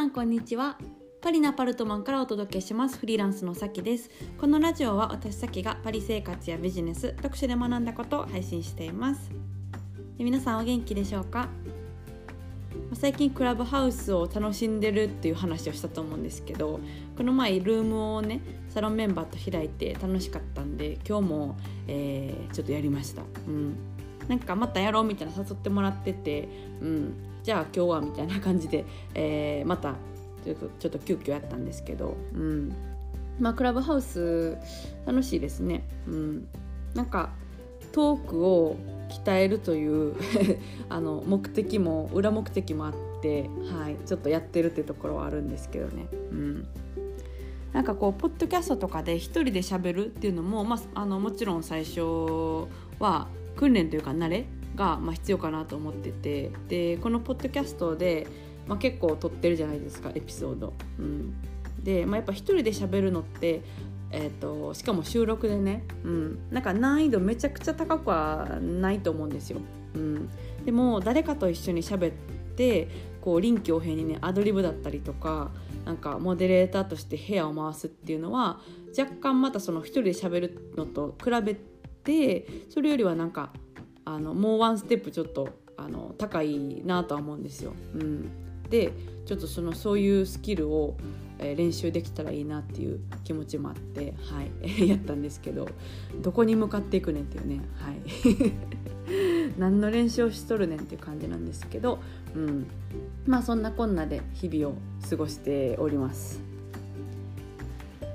さんこんにちは。パリのアパルトマンからお届けします。フリーランスのさきです。このラジオは私さきがパリ生活やビジネス読書で学んだことを配信しています。皆さんお元気でしょうか？最近クラブハウスを楽しんでるっていう話をしたと思うんですけどこの前ルームをねサロンメンバーと開いて楽しかったんで今日も、えー、ちょっとやりました、うん、なんかまたやろうみたいな誘ってもらってて、うん、じゃあ今日はみたいな感じで、えー、またちょっとちょっと急遽やったんですけど、うんまあ、クラブハウス楽しいですね。うん、なんかトークを鍛えるという あの目的も裏目的もあって、はい、ちょっとやってるってところはあるんですけどね。うんなんかこうポッドキャストとかで一人で喋るっていうのも、まあ、あのもちろん最初は訓練というか慣れが、まあ、必要かなと思ってて。でこのポッドキャストで、まあ、結構撮ってるじゃないですかエピソード。うん、で、まあ、やっぱ一人で喋るのってえーと、しかも収録でね、うん、なんか難易度めちゃくちゃ高くはないと思うんですよ。うん、でも誰かと一緒に喋ってこう臨機応変にねアドリブだったりとかなんかモデレーターとして部屋を回すっていうのは若干またその一人で喋るのと比べてそれよりはなんかあのもうワンステップちょっとあの高いなとは思うんですよ。うん、でちょっとそのそういうスキルを、えー、練習できたらいいなっていう気持ちもあって、はい、やったんですけどどこに向かっていくねんっていうね、はい、何の練習をしとるねんっていう感じなんですけど、うん、まあそんなこんなで日々を過ごしております。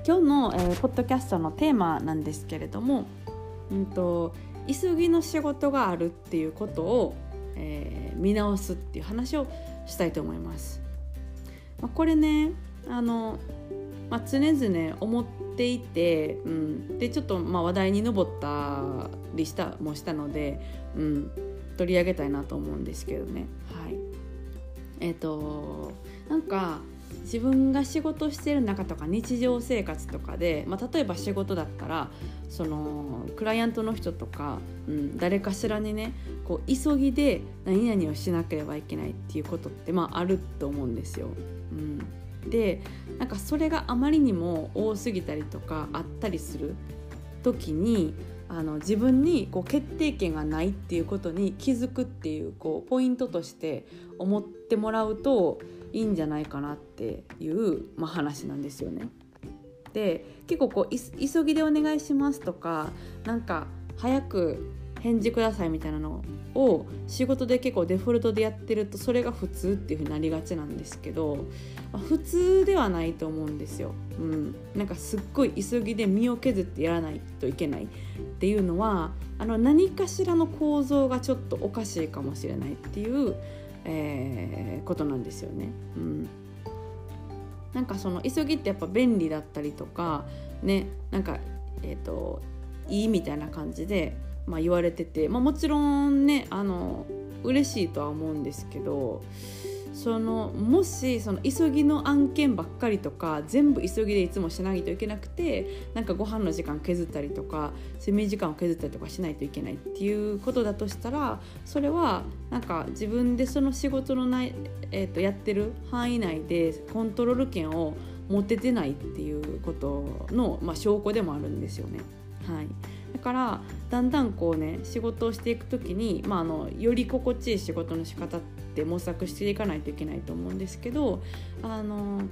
今日の、えー、ポッドキャストのテーマなんですけれども、うんと急ぎの仕事があるっていうことを、えー、見直すっていう話をしたいと思います。まあ、これねあの、まあ、常々思っていて、うん、でちょっとまあ話題に上ったりしたもしたので、うん、取り上げたいなと思うんですけどね。はい、えっ、ー、となんか自分が仕事してる中とか日常生活とかで、まあ、例えば仕事だったらそのクライアントの人とか、うん、誰かしらにねこう急ぎで何々をしなければいけないっていうことって、まあ、あると思うんですよ。うん、でなんかそれがあまりにも多すぎたりとかあったりする時にあの自分にこう決定権がないっていうことに気づくっていうこうポイントとして思ってもらうといいんじゃないかなっていう、まあ、話なんですよね。で結構こう急ぎでお願いしますとかなんか早く返事くださいみたいなのを仕事で結構デフォルトでやってるとそれが普通っていう風になりがちなんですけど、まあ、普通ではないと思うんですよ。うん、なんかすっごい急ぎで身を削ってやらないといけないっていうのはあの何かしらの構造がちょっとおかしいかもしれないっていうえー、ことなんですよね。うん、なんかその急ぎってやっぱ便利だったりとかねなんかえっ、ー、といいみたいな感じで、まあ、言われてて、まあ、もちろんねあの嬉しいとは思うんですけどそのもしその急ぎの案件ばっかりとか全部急ぎでいつもしないといけなくてなんかご飯の時間削ったりとか睡眠時間を削ったりとかしないといけないっていうことだとしたらそれはなんか自分でその仕事のない、えー、とやってる範囲内でコントロール権を持ててないっていうことの、まあ、証拠でもあるんですよね。はい、だからだんだんこうね仕事をしていく時に、まあ、あのより心地いい仕事の仕方って模索していかないといけないと思うんですけどあの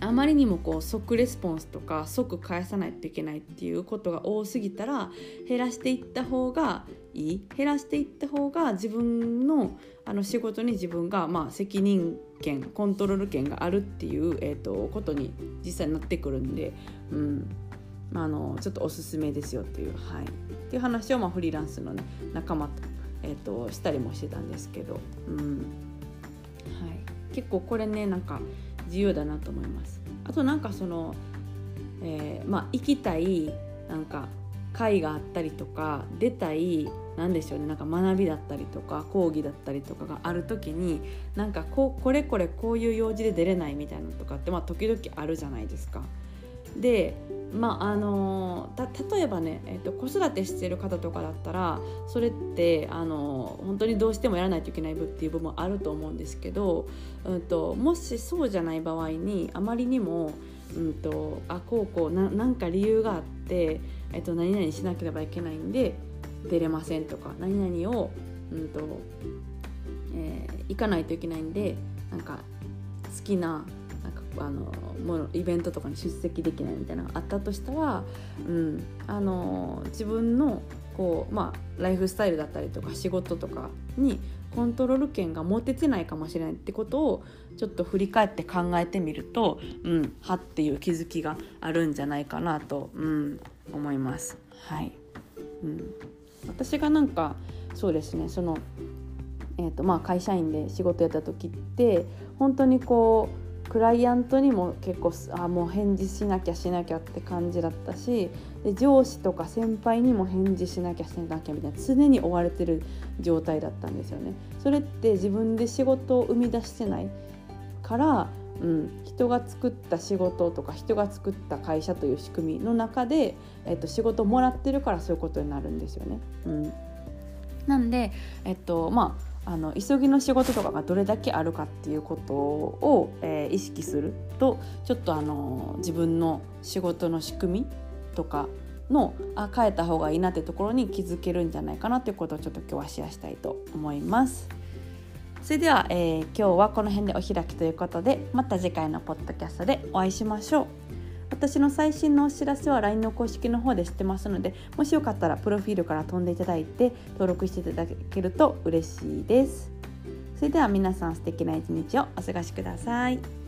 あまりにもこう即レスポンスとか即返さないといけないっていうことが多すぎたら減らしていった方がいい。減らしていった方が自分のあの仕事に自分がまあ責任権コントロール権があるっていう、えーとことに実際になってくるんで、うん、あ、のちょっとおすすめですよっていう,、はい、っていう話を、まあ、フリーランスの、ね、仲間と,、えーと、したりもしてたんですけど、うん。はい、結構これねなんか重要だなと思います。あとなんかその、えー、まあ、行きたいなんか会があったりとか出たい何でしょうね。なんか学びだったりとか講義だったりとかがある時になんかここれこれこういう用事で出れないみたいなのとかってまあ時々あるじゃないですか。でまああの例えばね、えーと、子育てしてる方とかだったらそれってあの本当にどうしてもやらないといけない部っていう部分もあると思うんですけど、うんと、もしそうじゃない場合にあまりにも、うんと、あこうこうななんか理由があって、えー、と何々しなければいけないんで出れませんとか何々を、うんとえー、行かないといけないんでなんか好きなあのものイベントとかに出席できないみたいなのがあったとしたら、うん、あの自分のこう、まあ、ライフスタイルだったりとか仕事とかにコントロール権が持ててないかもしれないってことをちょっと振り返って考えてみると、うん、はっていう気づきがあるんじゃないかなと、うん、思います。はいうん、私がなんかそうですねその、えーとまあ、会社員で仕事やった時って本当にこうクライアントにも結構あもう返事しなきゃしなきゃって感じだったしで上司とか先輩にも返事しなきゃしなきゃみたいな常に追われてる状態だったんですよね。それって自分で仕事を生み出してないから、うん、人が作った仕事とか人が作った会社という仕組みの中で、えっと、仕事をもらってるからそういうことになるんですよね。うん、なんで、えっとまああの急ぎの仕事とかがどれだけあるかっていうことを、えー、意識するとちょっとあの自分の仕事の仕組みとかのあ変えた方がいいなってところに気づけるんじゃないかなということをちょっと今日はシェアしたいと思います。それでは、えー、今日はこの辺でお開きということでまた次回のポッドキャストでお会いしましょう。私の最新のお知らせは LINE の公式の方で知ってますのでもしよかったらプロフィールから飛んでいただいて登録していただけると嬉しいですそれでは皆さん素敵な一日をお過ごしください。